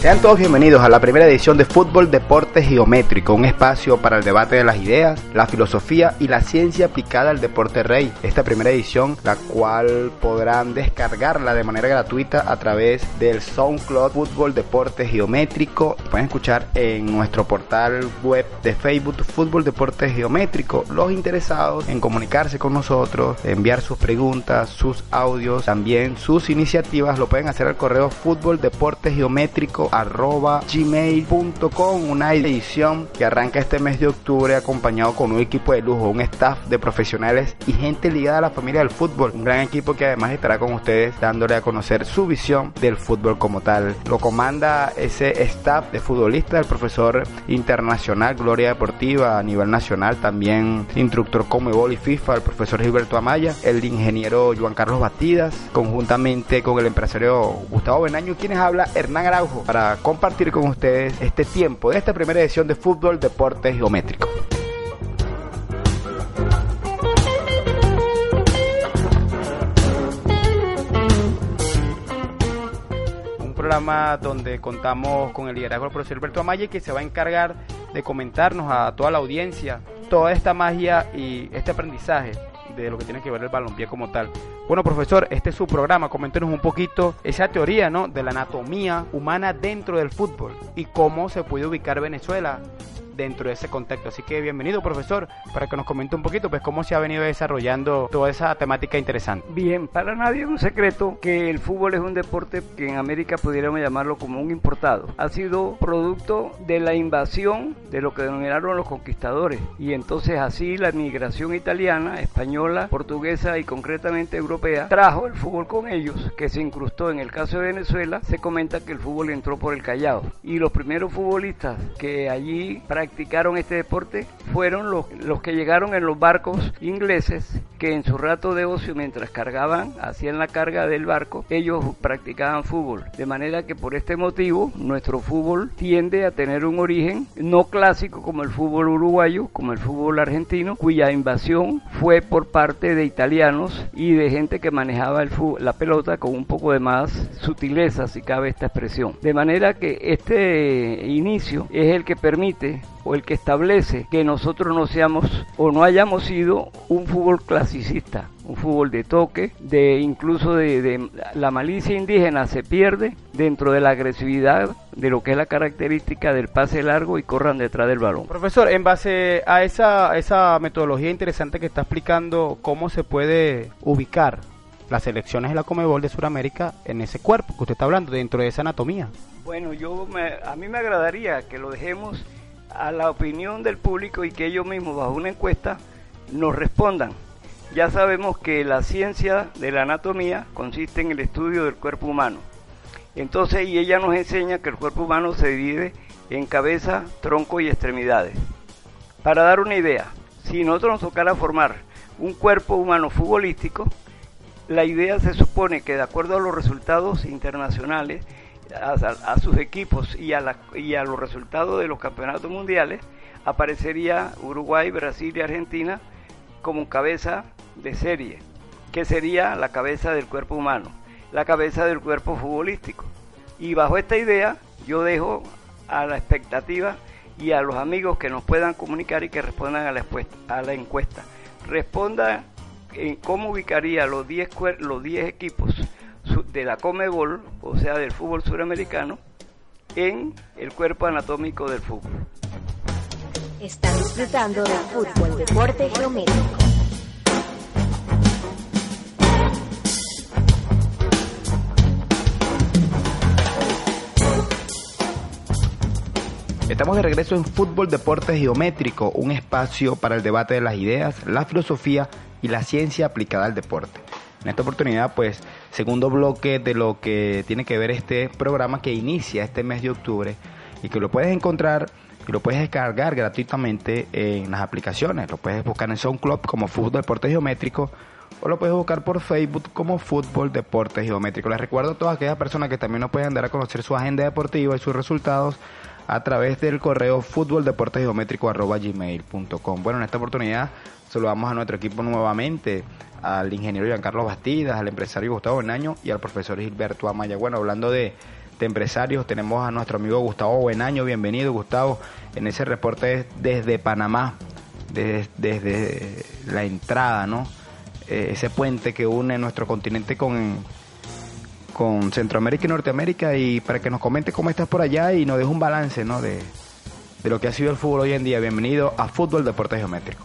Sean todos bienvenidos a la primera edición de Fútbol Deporte Geométrico, un espacio para el debate de las ideas, la filosofía y la ciencia aplicada al deporte rey. Esta primera edición, la cual podrán descargarla de manera gratuita a través del SoundCloud Fútbol Deporte Geométrico. Pueden escuchar en nuestro portal web de Facebook Fútbol Deporte Geométrico. Los interesados en comunicarse con nosotros, enviar sus preguntas, sus audios, también sus iniciativas, lo pueden hacer al correo Fútbol Deporte Geométrico arroba gmail.com una edición que arranca este mes de octubre acompañado con un equipo de lujo, un staff de profesionales y gente ligada a la familia del fútbol, un gran equipo que además estará con ustedes dándole a conocer su visión del fútbol como tal. Lo comanda ese staff de futbolistas, el profesor internacional Gloria Deportiva a nivel nacional, también instructor Comebol y FIFA, el profesor Gilberto Amaya, el ingeniero Juan Carlos Batidas, conjuntamente con el empresario Gustavo Benaño, quienes habla Hernán Araujo para compartir con ustedes este tiempo de esta primera edición de Fútbol Deporte Geométrico. Un programa donde contamos con el liderazgo del profesor Alberto Amaya que se va a encargar de comentarnos a toda la audiencia toda esta magia y este aprendizaje de lo que tiene que ver el balompié como tal. Bueno, profesor, este es su programa. Coméntenos un poquito esa teoría, ¿no? De la anatomía humana dentro del fútbol y cómo se puede ubicar Venezuela dentro de ese contexto. Así que bienvenido, profesor, para que nos comente un poquito pues cómo se ha venido desarrollando toda esa temática interesante. Bien, para nadie es un secreto que el fútbol es un deporte que en América pudiéramos llamarlo como un importado. Ha sido producto de la invasión de lo que denominaron los conquistadores y entonces así la migración italiana, española, portuguesa y concretamente europea trajo el fútbol con ellos que se incrustó en el caso de Venezuela. Se comenta que el fútbol entró por el Callao y los primeros futbolistas que allí practicaron practicaron este deporte fueron los, los que llegaron en los barcos ingleses que en su rato de ocio mientras cargaban, hacían la carga del barco, ellos practicaban fútbol. De manera que por este motivo nuestro fútbol tiende a tener un origen no clásico como el fútbol uruguayo, como el fútbol argentino, cuya invasión fue por parte de italianos y de gente que manejaba el fútbol, la pelota con un poco de más sutileza, si cabe esta expresión. De manera que este inicio es el que permite o el que establece que nosotros no seamos o no hayamos sido un fútbol clasicista, un fútbol de toque, de incluso de, de, la malicia indígena se pierde dentro de la agresividad de lo que es la característica del pase largo y corran detrás del balón. Profesor, en base a esa, esa metodología interesante que está explicando, ¿cómo se puede ubicar las selecciones de la Comebol de Sudamérica en ese cuerpo que usted está hablando, dentro de esa anatomía? Bueno, yo me, a mí me agradaría que lo dejemos a la opinión del público y que ellos mismos bajo una encuesta nos respondan. Ya sabemos que la ciencia de la anatomía consiste en el estudio del cuerpo humano. Entonces, y ella nos enseña que el cuerpo humano se divide en cabeza, tronco y extremidades. Para dar una idea, si nosotros nos tocara formar un cuerpo humano futbolístico, la idea se supone que de acuerdo a los resultados internacionales, a, sus equipos y a, la, y a los resultados de los campeonatos mundiales, aparecería Uruguay, Brasil y Argentina como cabeza de serie, que sería la cabeza del cuerpo humano, la cabeza del cuerpo futbolístico. Y bajo esta idea yo dejo a la expectativa y a los amigos que nos puedan comunicar y que respondan a la, a la encuesta. Responda en cómo ubicaría los 10 los 10 equipos de la Comebol, o sea, del fútbol suramericano, en el cuerpo anatómico del fútbol. Están disfrutando del fútbol, deporte geométrico. Estamos de regreso en Fútbol Deportes Geométrico, un espacio para el debate de las ideas, la filosofía y la ciencia aplicada al deporte. En esta oportunidad, pues, segundo bloque de lo que tiene que ver este programa que inicia este mes de octubre y que lo puedes encontrar y lo puedes descargar gratuitamente en las aplicaciones. Lo puedes buscar en SoundCloud como Fútbol Deportes Geométrico o lo puedes buscar por Facebook como Fútbol Deportes Geométrico. Les recuerdo a todas aquellas personas que también nos pueden dar a conocer su agenda deportiva y sus resultados a través del correo gmail.com Bueno, en esta oportunidad saludamos a nuestro equipo nuevamente, al ingeniero Giancarlo Bastidas, al empresario Gustavo Benaño y al profesor Gilberto Amaya. Bueno, hablando de, empresarios, tenemos a nuestro amigo Gustavo Buenaño. Bienvenido, Gustavo, en ese reporte desde Panamá, desde, desde la entrada, ¿no? Eh, ese puente que une nuestro continente con con Centroamérica y Norteamérica y para que nos comente cómo estás por allá y nos deje un balance ¿no? de, lo que ha sido el fútbol hoy en día. Bienvenido a Fútbol Deporte Geométrico.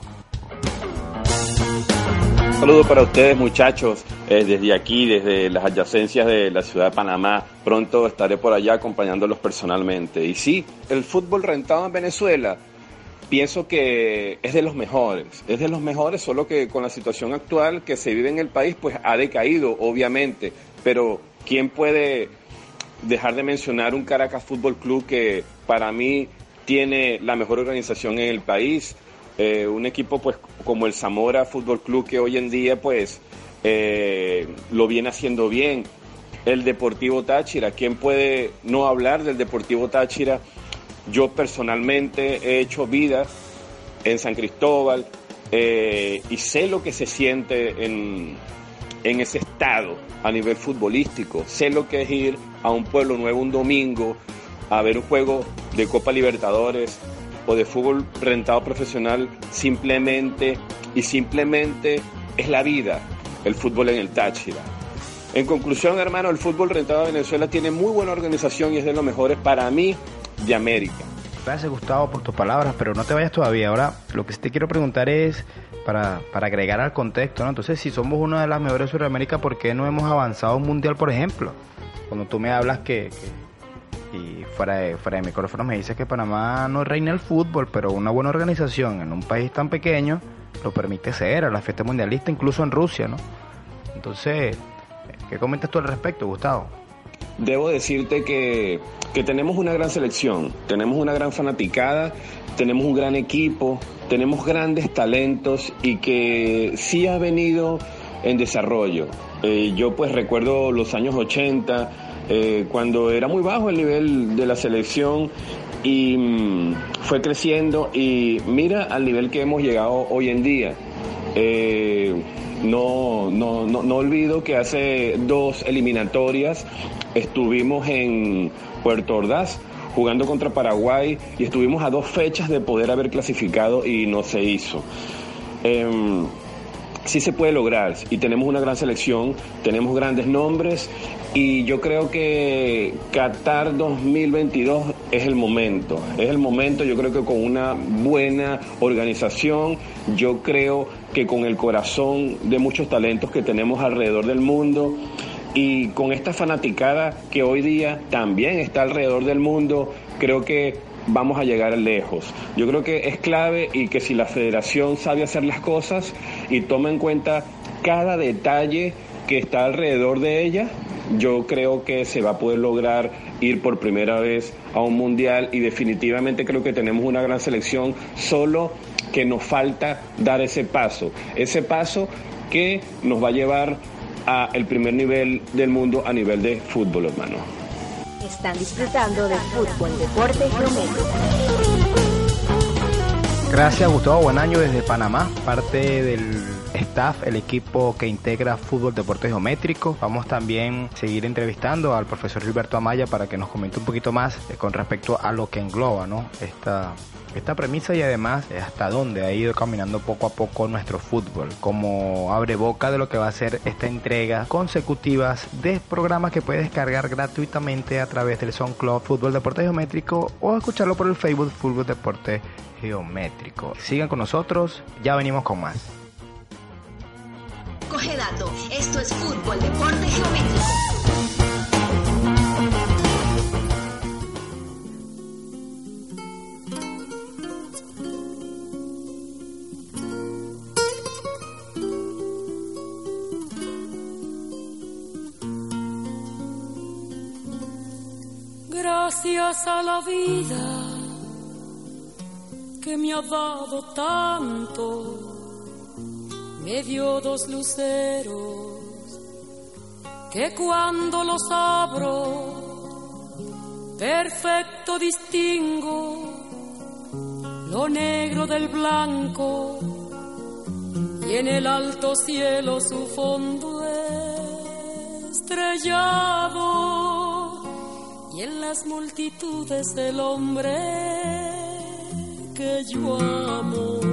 Un saludo para ustedes muchachos, eh, desde aquí, desde las adyacencias de la ciudad de Panamá. Pronto estaré por allá acompañándolos personalmente. Y sí, el fútbol rentado en Venezuela pienso que es de los mejores, es de los mejores, solo que con la situación actual que se vive en el país, pues ha decaído, obviamente, pero ¿Quién puede dejar de mencionar un Caracas Fútbol Club que para mí tiene la mejor organización en el país? Eh, un equipo pues como el Zamora Fútbol Club que hoy en día pues eh, lo viene haciendo bien. El Deportivo Táchira, ¿quién puede no hablar del Deportivo Táchira? Yo personalmente he hecho vida en San Cristóbal eh, y sé lo que se siente en, en ese estado a nivel futbolístico. Sé lo que es ir a un pueblo nuevo un domingo a ver un juego de Copa Libertadores o de fútbol rentado profesional simplemente y simplemente es la vida el fútbol en el Táchira. En conclusión, hermano, el fútbol rentado de Venezuela tiene muy buena organización y es de los mejores para mí de América. Gracias Gustavo por tus palabras, pero no te vayas todavía. Ahora, lo que te quiero preguntar es, para, para agregar al contexto, ¿no? Entonces, si somos una de las mejores de Sudamérica, ¿por qué no hemos avanzado un mundial, por ejemplo? Cuando tú me hablas que, y fuera de, fuera de micrófono me dices que Panamá no reina el fútbol, pero una buena organización en un país tan pequeño lo permite ser a la fiesta mundialista, incluso en Rusia, ¿no? Entonces, ¿qué comentas tú al respecto, Gustavo? Debo decirte que, que tenemos una gran selección, tenemos una gran fanaticada, tenemos un gran equipo, tenemos grandes talentos y que sí ha venido en desarrollo. Eh, yo pues recuerdo los años 80, eh, cuando era muy bajo el nivel de la selección y mm, fue creciendo y mira al nivel que hemos llegado hoy en día. Eh, no, no, no, no olvido que hace dos eliminatorias estuvimos en Puerto Ordaz jugando contra Paraguay y estuvimos a dos fechas de poder haber clasificado y no se hizo. Em, sí se puede lograr y tenemos una gran selección, tenemos grandes nombres y yo creo que Qatar 2022 es el momento, es el momento, yo creo que con una buena organización, yo creo que con el corazón de muchos talentos que tenemos alrededor del mundo, y con esta fanaticada que hoy día también está alrededor del mundo, creo que vamos a llegar lejos. Yo creo que es clave y que si la federación sabe hacer las cosas y toma en cuenta cada detalle que está alrededor de ella, yo creo que se va a poder lograr ir por primera vez a un mundial y definitivamente creo que tenemos una gran selección, solo que nos falta dar ese paso, ese paso que nos va a llevar a el primer nivel del mundo a nivel de fútbol, hermano. Están disfrutando de fútbol, deporte geométrico. Gracias Gustavo, buen año desde Panamá, parte del staff, el equipo que integra fútbol deporte geométrico. Vamos también a seguir entrevistando al profesor Gilberto Amaya para que nos comente un poquito más eh, con respecto a lo que engloba esta premisa y además hasta dónde ha ido caminando poco a poco nuestro fútbol, como abre boca de lo que va a ser esta entrega consecutivas de programas que puedes descargar gratuitamente a través del SoundCloud Fútbol Deporte Geométrico o escucharlo por el Facebook Fútbol Deporte Geométrico. Sigan con nosotros, ya venimos con más. Coge dato, esto es fútbol, deporte geométrico. Gracias a la vida que me ha dado tanto me dio dos luceros que cuando los abro, perfecto distingo lo negro del blanco y en el alto cielo su fondo estrellado y en las multitudes el hombre que yo amo.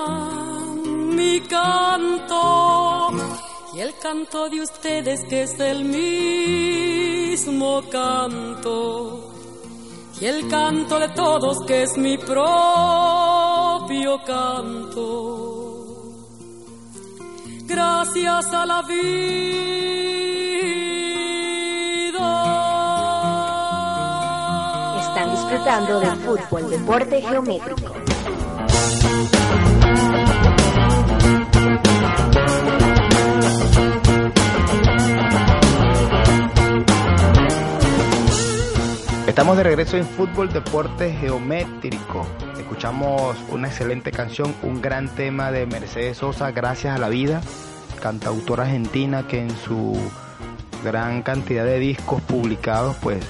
mi canto y el canto de ustedes que es el mismo canto y el canto de todos que es mi propio canto. Gracias a la vida disfrutando del fútbol, deporte geométrico. Estamos de regreso en Fútbol Deporte Geométrico. Escuchamos una excelente canción, un gran tema de Mercedes Sosa, Gracias a la Vida, cantautora argentina que en su gran cantidad de discos publicados pues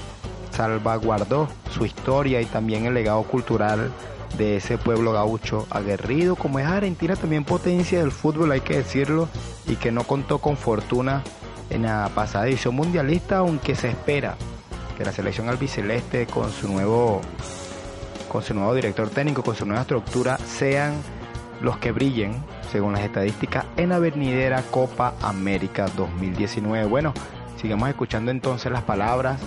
salvaguardó su historia y también el legado cultural de ese pueblo gaucho aguerrido, como es Argentina también potencia del fútbol, hay que decirlo, y que no contó con fortuna en la pasada edición mundialista, aunque se espera que la selección albiceleste con su nuevo con su nuevo director técnico, con su nueva estructura, sean los que brillen, según las estadísticas, en la venidera Copa América 2019. Bueno, sigamos escuchando entonces las palabras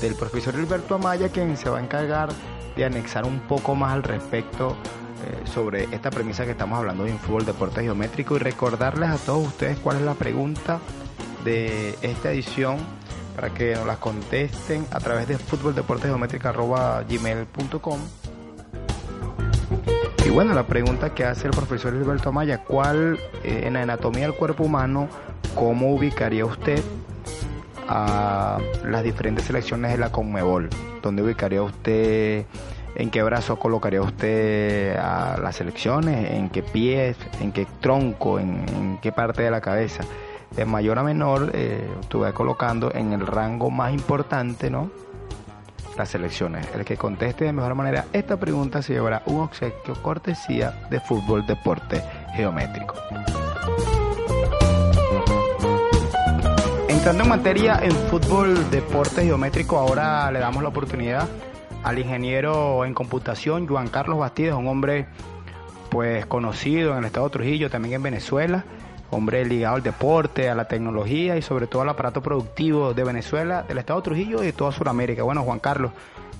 del profesor Alberto Amaya, quien se va a encargar de anexar un poco más al respecto eh, sobre esta premisa que estamos hablando de un fútbol deporte geométrico y recordarles a todos ustedes cuál es la pregunta de esta edición para que nos las contesten a través de futboldeportesgeométrica.gmail.com y bueno, la pregunta que hace el profesor Hilberto Amaya, ¿cuál eh, en la anatomía del cuerpo humano, cómo ubicaría usted a las diferentes selecciones de la Conmebol? ¿Dónde ubicaría usted, en qué brazo colocaría usted a las selecciones? ¿En qué pies? ¿En qué tronco? ¿En, qué parte de la cabeza? De mayor a menor, eh, estuve colocando en el rango más importante, ¿no? las selecciones. El que conteste de mejor manera esta pregunta se llevará un obsequio cortesía de fútbol deporte geométrico. Entrando en materia en fútbol deporte geométrico, ahora le damos la oportunidad al ingeniero en computación Juan Carlos Bastidas, un hombre pues conocido en el estado de Trujillo, también en Venezuela, hombre ligado al deporte, a la tecnología y sobre todo al aparato productivo de Venezuela, del estado de Trujillo y de toda Sudamérica. Bueno, Juan Carlos,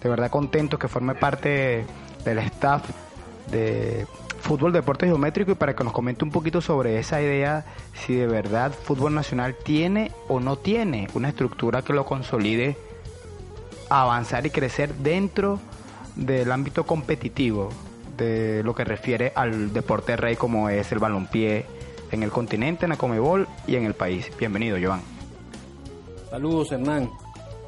de verdad contento que forme parte del staff de fútbol deporte geométrico y para que nos comente un poquito sobre esa idea, si de verdad fútbol nacional tiene o no tiene una estructura que lo consolide a avanzar y crecer dentro del ámbito competitivo de lo que refiere al deporte rey como es el balompié, en el continente, en la Comebol y en el país. Bienvenido, Joan. Saludos, Hernán.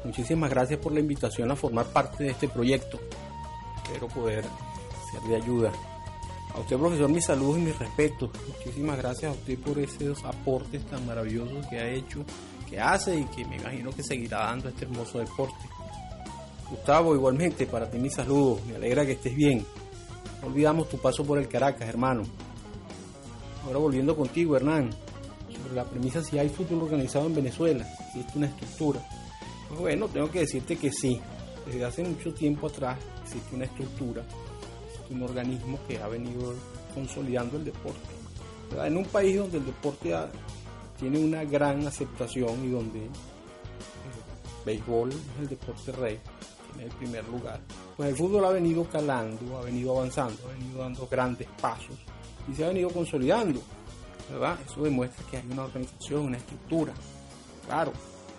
Muchísimas gracias por la invitación a formar parte de este proyecto. Espero poder ser de ayuda. A usted, profesor, mis saludos y mis respetos. Muchísimas gracias a usted por esos aportes tan maravillosos que ha hecho, que hace y que me imagino que seguirá dando este hermoso deporte. Gustavo, igualmente, para ti mis saludos. Me alegra que estés bien. No olvidamos tu paso por el Caracas, hermano. Ahora volviendo contigo, Hernán, sobre la premisa si hay fútbol organizado en Venezuela, si existe una estructura. Pues bueno, tengo que decirte que sí. Desde hace mucho tiempo atrás existe una estructura, un organismo que ha venido consolidando el deporte. En un país donde el deporte tiene una gran aceptación y donde el béisbol es el deporte rey, tiene el primer lugar, pues el fútbol ha venido calando, ha venido avanzando, ha venido dando grandes pasos y se ha venido consolidando. ¿verdad? Eso demuestra que hay una organización, una estructura. Claro,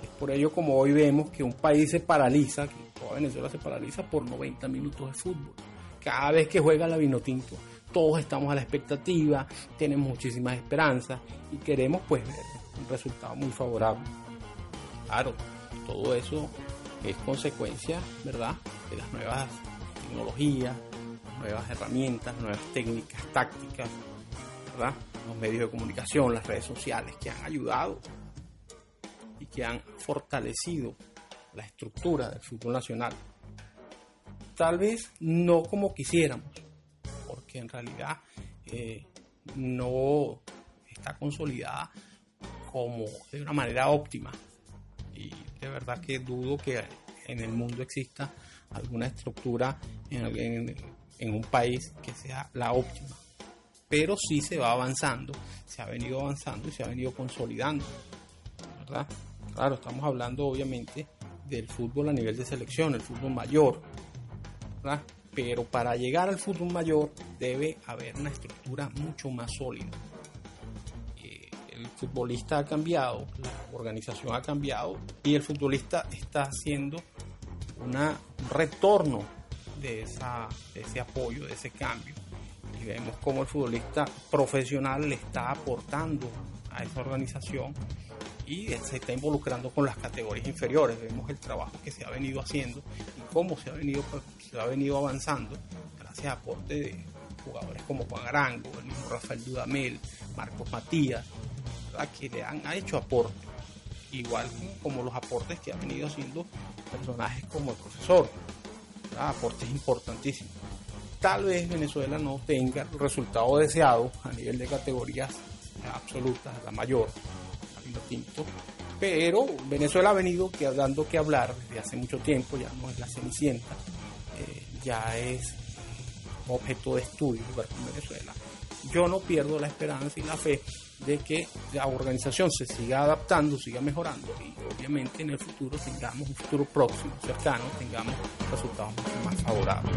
es por ello como hoy vemos que un país se paraliza, que toda Venezuela se paraliza por 90 minutos de fútbol. Cada vez que juega la Vinotinto, todos estamos a la expectativa, tenemos muchísimas esperanzas y queremos pues ver un resultado muy favorable. Claro, todo eso es consecuencia, ¿verdad?, de las nuevas tecnologías, nuevas herramientas, nuevas técnicas, tácticas, ¿verdad? Los medios de comunicación, las redes sociales que han ayudado y que han fortalecido la estructura del fútbol nacional. Tal vez no como quisiéramos, porque en realidad eh, no está consolidada como de una manera óptima. Y de verdad que dudo que en el mundo exista alguna estructura en, en, en un país que sea la óptima. Pero sí se va avanzando, se ha venido avanzando y se ha venido consolidando. ¿Verdad? Claro, estamos hablando obviamente del fútbol a nivel de selección, el fútbol mayor. ¿verdad? Pero para llegar al fútbol mayor debe haber una estructura mucho más sólida. Eh, el futbolista ha cambiado, la organización ha cambiado y el futbolista está haciendo una, un retorno de, ese apoyo, de ese cambio. Y vemos cómo el futbolista profesional le está aportando a esa organización y se está involucrando con las categorías inferiores. Vemos el trabajo que se ha venido haciendo y cómo se ha venido, se ha venido avanzando gracias a aporte de jugadores como Juan Arango, el mismo Rafael Dudamel, Marcos Matías, que le han hecho aporte, igual como los aportes que ha venido haciendo personajes como el profesor, aportes importantísimos. Tal vez Venezuela no tenga el resultado deseado a nivel de categorías absolutas, la mayor, tinto, pero Venezuela ha venido dando que hablar desde hace mucho tiempo, ya no es la cenicienta, eh, ya es objeto de estudio en Venezuela. Yo no pierdo la esperanza y la fe de que la organización se siga adaptando, siga mejorando y obviamente en el futuro tengamos un futuro próximo, cercano, tengamos resultados mucho más favorables.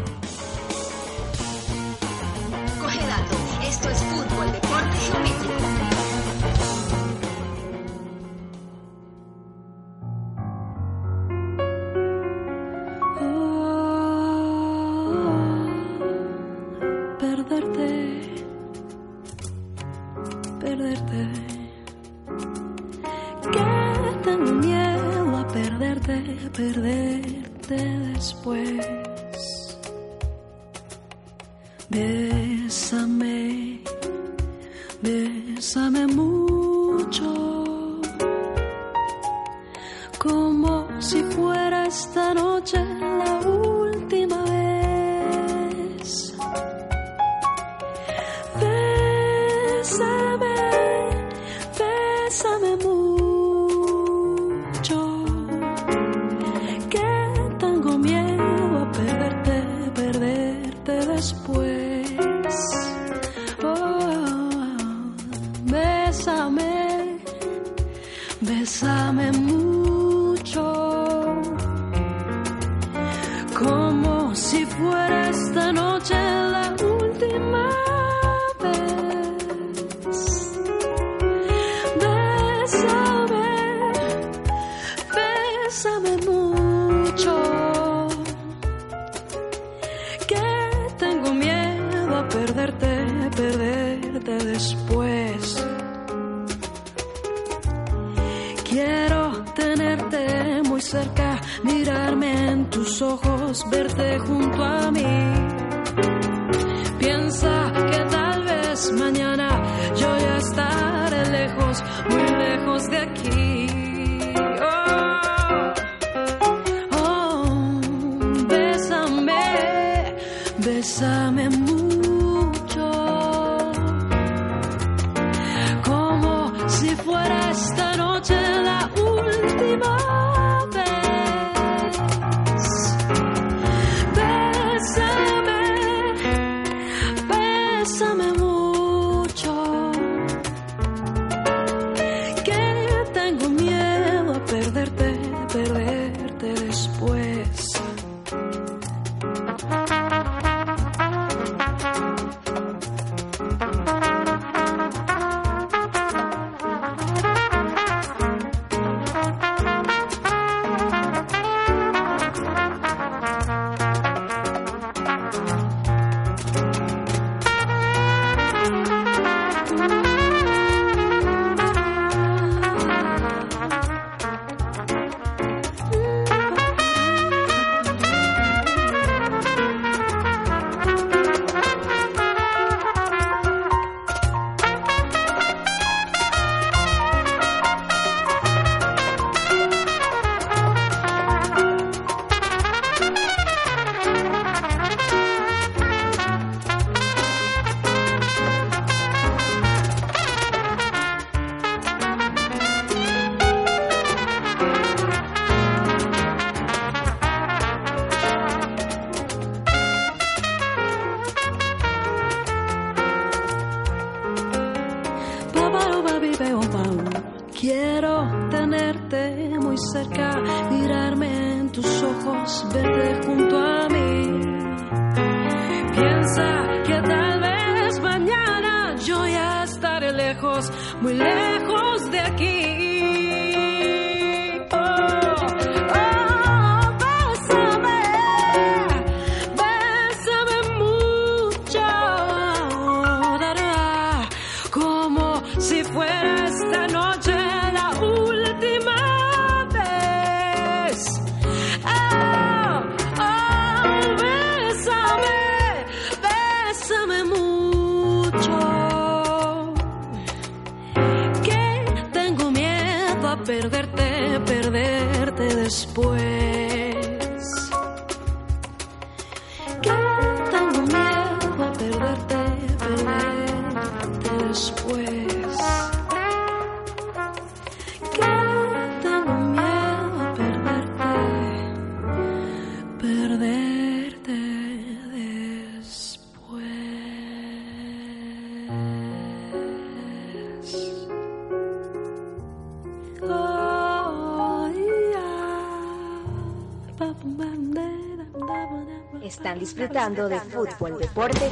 De fútbol, deporte.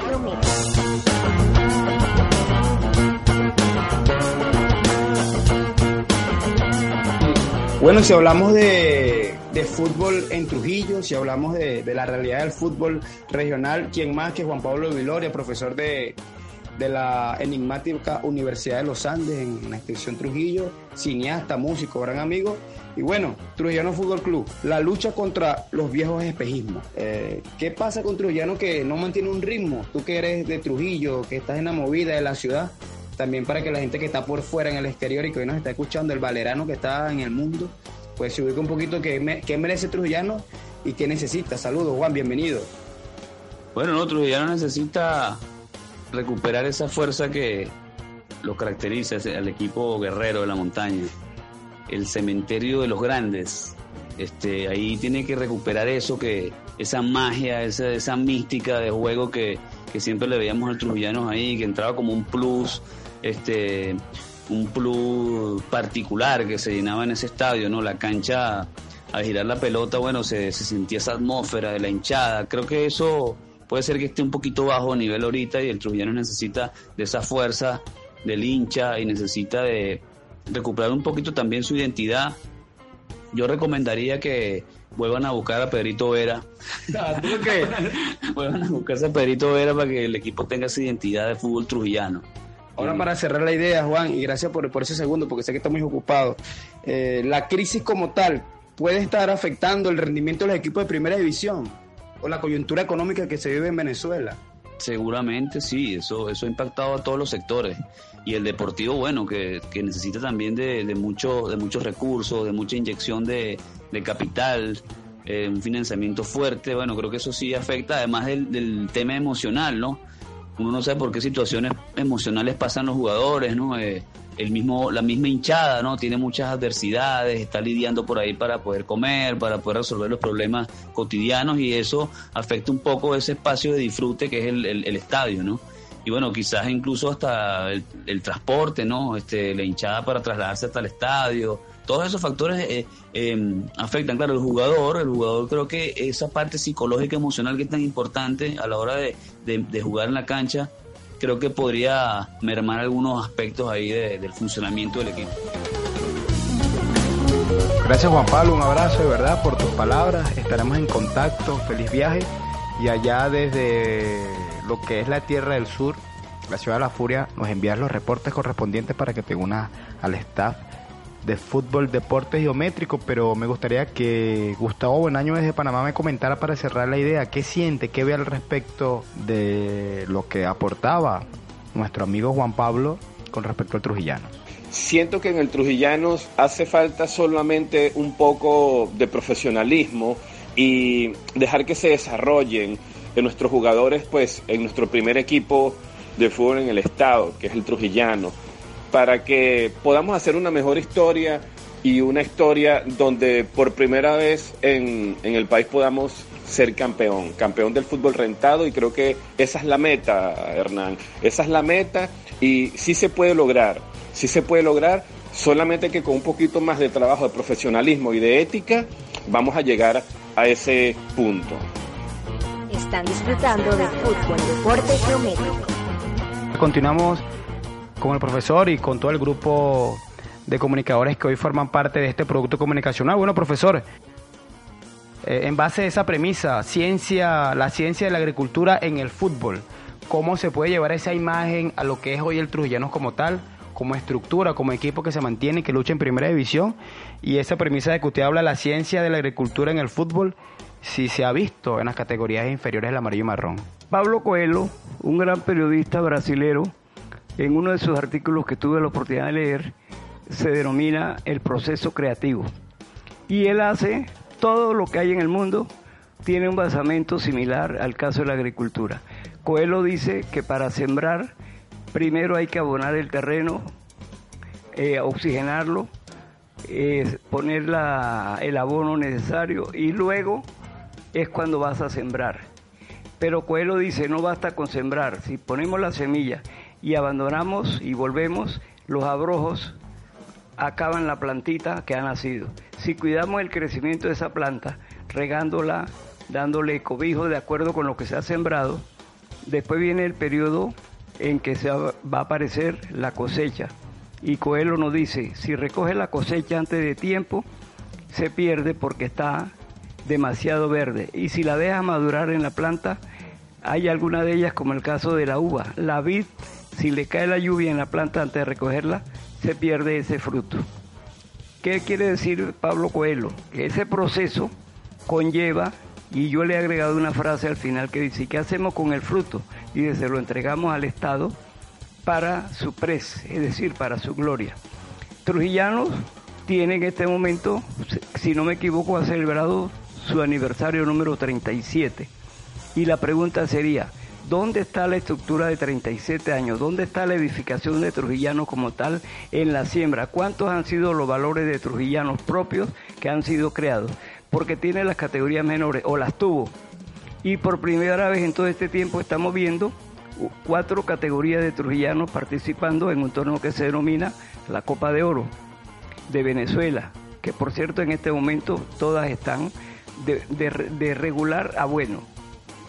Bueno, si hablamos de, de fútbol en Trujillo, si hablamos de, de la realidad del fútbol regional, ¿quién más que Juan Pablo Viloria, profesor de, de la enigmática Universidad de los Andes en la extensión Trujillo, cineasta, músico, gran amigo. Y bueno, Trujillano Fútbol Club, la lucha contra los viejos espejismos. Eh, ¿Qué pasa con Trujillano que no mantiene un ritmo? Tú que eres de Trujillo, que estás en la movida de la ciudad, también para que la gente que está por fuera en el exterior y que hoy nos está escuchando, el valerano que está en el mundo, pues se ubica un poquito qué, me, qué merece Trujillano y qué necesita. Saludos, Juan, bienvenido. Bueno, no, Trujillano necesita recuperar esa fuerza que lo caracteriza al equipo guerrero de la montaña, el cementerio de los grandes. Este, ahí tiene que recuperar eso que esa magia, esa, esa mística de juego que, que siempre le veíamos al Trujillanos ahí, que entraba como un plus, este, un plus particular que se llenaba en ese estadio, ¿no? La cancha al girar la pelota, bueno, se, se sentía esa atmósfera de la hinchada. Creo que eso puede ser que esté un poquito bajo a nivel ahorita y el Trujillano necesita de esa fuerza del hincha y necesita de recuperar un poquito también su identidad. Yo recomendaría que vuelvan a buscar a Pedrito Vera. vuelvan a buscarse a Pedrito Vera para que el equipo tenga esa identidad de fútbol trujillano. Ahora para cerrar la idea, Juan, y gracias por, por ese segundo, porque sé que está muy ocupado. Eh, la crisis como tal puede estar afectando el rendimiento de los equipos de primera división o la coyuntura económica que se vive en Venezuela. Seguramente sí, eso, eso ha impactado a todos los sectores. Y el deportivo, bueno, que, que necesita también de, de, mucho, de muchos recursos, de mucha inyección de, de capital, eh, un financiamiento fuerte, bueno, creo que eso sí afecta, además del, del, tema emocional, ¿no? Uno no sabe por qué situaciones emocionales pasan los jugadores, ¿no? Eh, el mismo, la misma hinchada, ¿no? Tiene muchas adversidades, está lidiando por ahí para poder comer, para poder resolver los problemas cotidianos y eso afecta un poco ese espacio de disfrute que es el, el, estadio, ¿no? Y bueno, quizás incluso hasta el, el, transporte, ¿no? Este, la hinchada para trasladarse hasta el estadio. Todos esos factores eh, eh, afectan, claro, el jugador, el jugador creo que esa parte psicológica, emocional que es tan importante a la hora de, jugar en la cancha, creo que podría mermar algunos aspectos ahí de, del funcionamiento del equipo. Gracias Juan Pablo, un abrazo de verdad por tus palabras, estaremos en contacto, feliz viaje y allá desde lo que es la Tierra del Sur, la ciudad de la Furia, nos envías los reportes correspondientes para que te unas al staff de fútbol, deporte geométrico, pero me gustaría que Gustavo Buenaño desde Panamá me comentara para cerrar la idea, qué siente, qué ve al respecto de lo que aportaba nuestro amigo Juan Pablo con respecto al Trujillano. Siento que en el Trujillanos hace falta solamente un poco de profesionalismo y dejar que se desarrollen en nuestros jugadores, pues en nuestro primer equipo de fútbol en el estado, que es el Trujillano para que podamos hacer una mejor historia y una historia donde por primera vez en, en, el país podamos ser campeón, campeón del fútbol rentado y creo que esa es la meta, Hernán, esa es la meta y sí se puede lograr, sí se puede lograr, solamente que con un poquito más de trabajo, de profesionalismo y de ética vamos a llegar a ese punto. Están disfrutando de fútbol, deporte geométrico. Continuamos con el profesor y con todo el grupo de comunicadores que hoy forman parte de este producto comunicacional. Bueno, profesor, eh, en base a esa premisa, ciencia, la ciencia de la agricultura en el fútbol, ¿cómo se puede llevar esa imagen a lo que es hoy el Trujillanos como tal? como estructura, como equipo que se mantiene y que lucha en primera división, y esa premisa de que usted habla la ciencia de la agricultura en el fútbol, si se ha visto en las categorías inferiores del amarillo y marrón. Pablo Coelho, un gran periodista brasilero, en uno de sus artículos que tuve la oportunidad de leer, se denomina el proceso creativo. Y él hace todo lo que hay en el mundo, tiene un basamento similar al caso de la agricultura. Coelho dice que para sembrar, primero hay que abonar el terreno, eh, oxigenarlo, eh, poner la, el abono necesario y luego es cuando vas a sembrar. Pero Coelho dice, no basta con sembrar, si ponemos la semilla y abandonamos y volvemos, los abrojos acaban la plantita que ha nacido. Si cuidamos el crecimiento de esa planta, regándola dándole cobijo de acuerdo con lo que se ha sembrado. Después viene el periodo en que se va a aparecer la cosecha. Y Coelho nos dice, si recoge la cosecha antes de tiempo, se pierde porque está demasiado verde. Y si la deja madurar en la planta, hay alguna de ellas, como el caso de la uva. La vid, si le cae la lluvia en la planta antes de recogerla, se pierde ese fruto. ¿Qué quiere decir Pablo Coelho? Que ese proceso conlleva, y yo le he agregado una frase al final que dice, ¿qué hacemos con el fruto? Y se lo entregamos al Estado para su pres, es decir, para su gloria. Trujillanos tiene en este momento, si no me equivoco, ha celebrado su aniversario número 37. Y la pregunta sería, ¿dónde está la estructura de 37 años? ¿Dónde está la edificación de Trujillano como tal en la siembra? ¿Cuántos han sido los valores de Trujillanos propios que han sido creados? Porque tiene las categorías menores, o las tuvo. Y por primera vez en todo este tiempo estamos viendo cuatro categorías de Trujillanos participando en un torneo que se denomina la Copa de Oro de Venezuela, que por cierto en este momento todas están de, regular a bueno.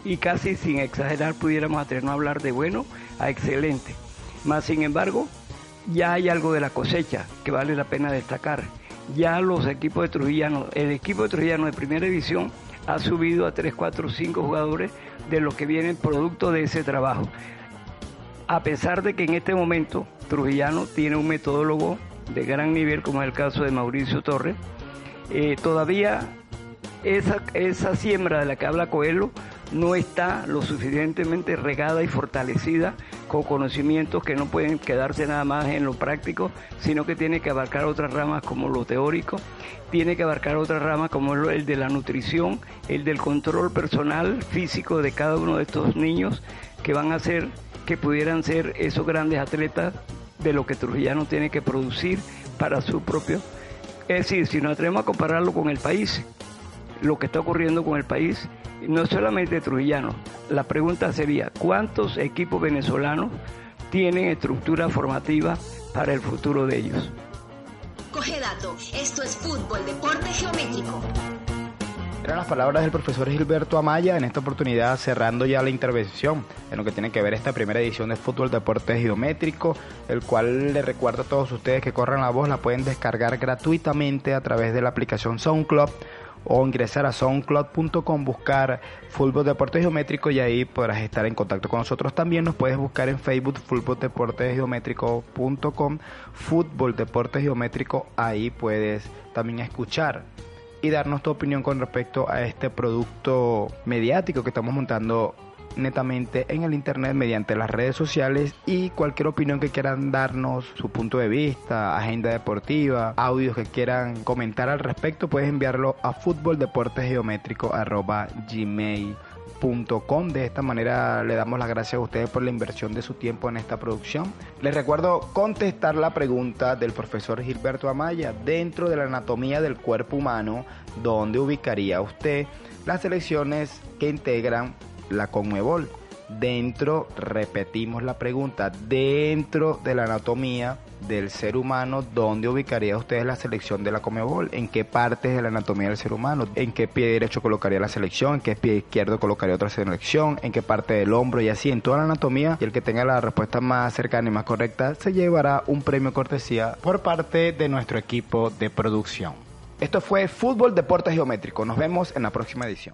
Y casi sin exagerar pudiéramos atrevernos a hablar de bueno a excelente. Más sin embargo, ya hay algo de la cosecha que vale la pena destacar. Ya los equipos de Trujillano, el equipo de Trujillano de primera división ha subido a 3, 4, 5 jugadores de los que vienen producto de ese trabajo. A pesar de que en este momento Trujillano tiene un metodólogo de gran nivel, como es el caso de Mauricio Torres, eh, todavía esa, esa siembra de la que habla Coelho no está lo suficientemente regada y fortalecida con conocimientos que no pueden quedarse nada más en lo práctico, sino que tiene que abarcar otras ramas como lo teórico, tiene que abarcar otras ramas como el de la nutrición, el del control personal físico de cada uno de estos niños que van a ser, que pudieran ser esos grandes atletas de lo que Trujillano tiene que producir para su propio. Es decir, si nos atrevemos a compararlo con el país, lo que está ocurriendo con el país, no solamente trujillano. La pregunta sería, ¿cuántos equipos venezolanos tienen estructura formativa para el futuro de ellos? Coge dato, esto es fútbol, deporte geométrico. Eran las palabras del profesor Gilberto Amaya en esta oportunidad cerrando ya la intervención en lo que tiene que ver esta primera edición de Fútbol Deporte Geométrico, el cual le recuerdo a todos ustedes que corran la voz, la pueden descargar gratuitamente a través de la aplicación SoundCloud o ingresar a soundcloud.com, buscar Fútbol Deporte Geométrico y ahí podrás estar en contacto con nosotros. También nos puedes buscar en Facebook, Fútbol Deporte Geométrico.com, Fútbol Deporte Geométrico, ahí puedes también escuchar y darnos tu opinión con respecto a este producto mediático que estamos montando netamente en el internet mediante las redes sociales y cualquier opinión que quieran darnos, su punto de vista, agenda deportiva, audios que quieran comentar al respecto, puedes enviarlo a gmail.com De esta manera le damos las gracias a ustedes por la inversión de su tiempo en esta producción. Les recuerdo contestar la pregunta del profesor Gilberto Amaya dentro de la anatomía del cuerpo humano, donde ubicaría usted las selecciones que integran la Conmebol. Dentro, repetimos la pregunta, dentro de la anatomía del ser humano, ¿dónde ubicaría usted la selección de la Conmebol? ¿En qué partes de la anatomía del ser humano? ¿En qué pie derecho colocaría la selección? ¿En qué pie izquierdo colocaría otra selección? ¿En qué parte del hombro? Y así, en toda la anatomía. Y el que tenga la respuesta más cercana y más correcta se llevará un premio cortesía por parte de nuestro equipo de producción. Esto fue Fútbol Deporte Geométrico. Nos vemos en la próxima edición.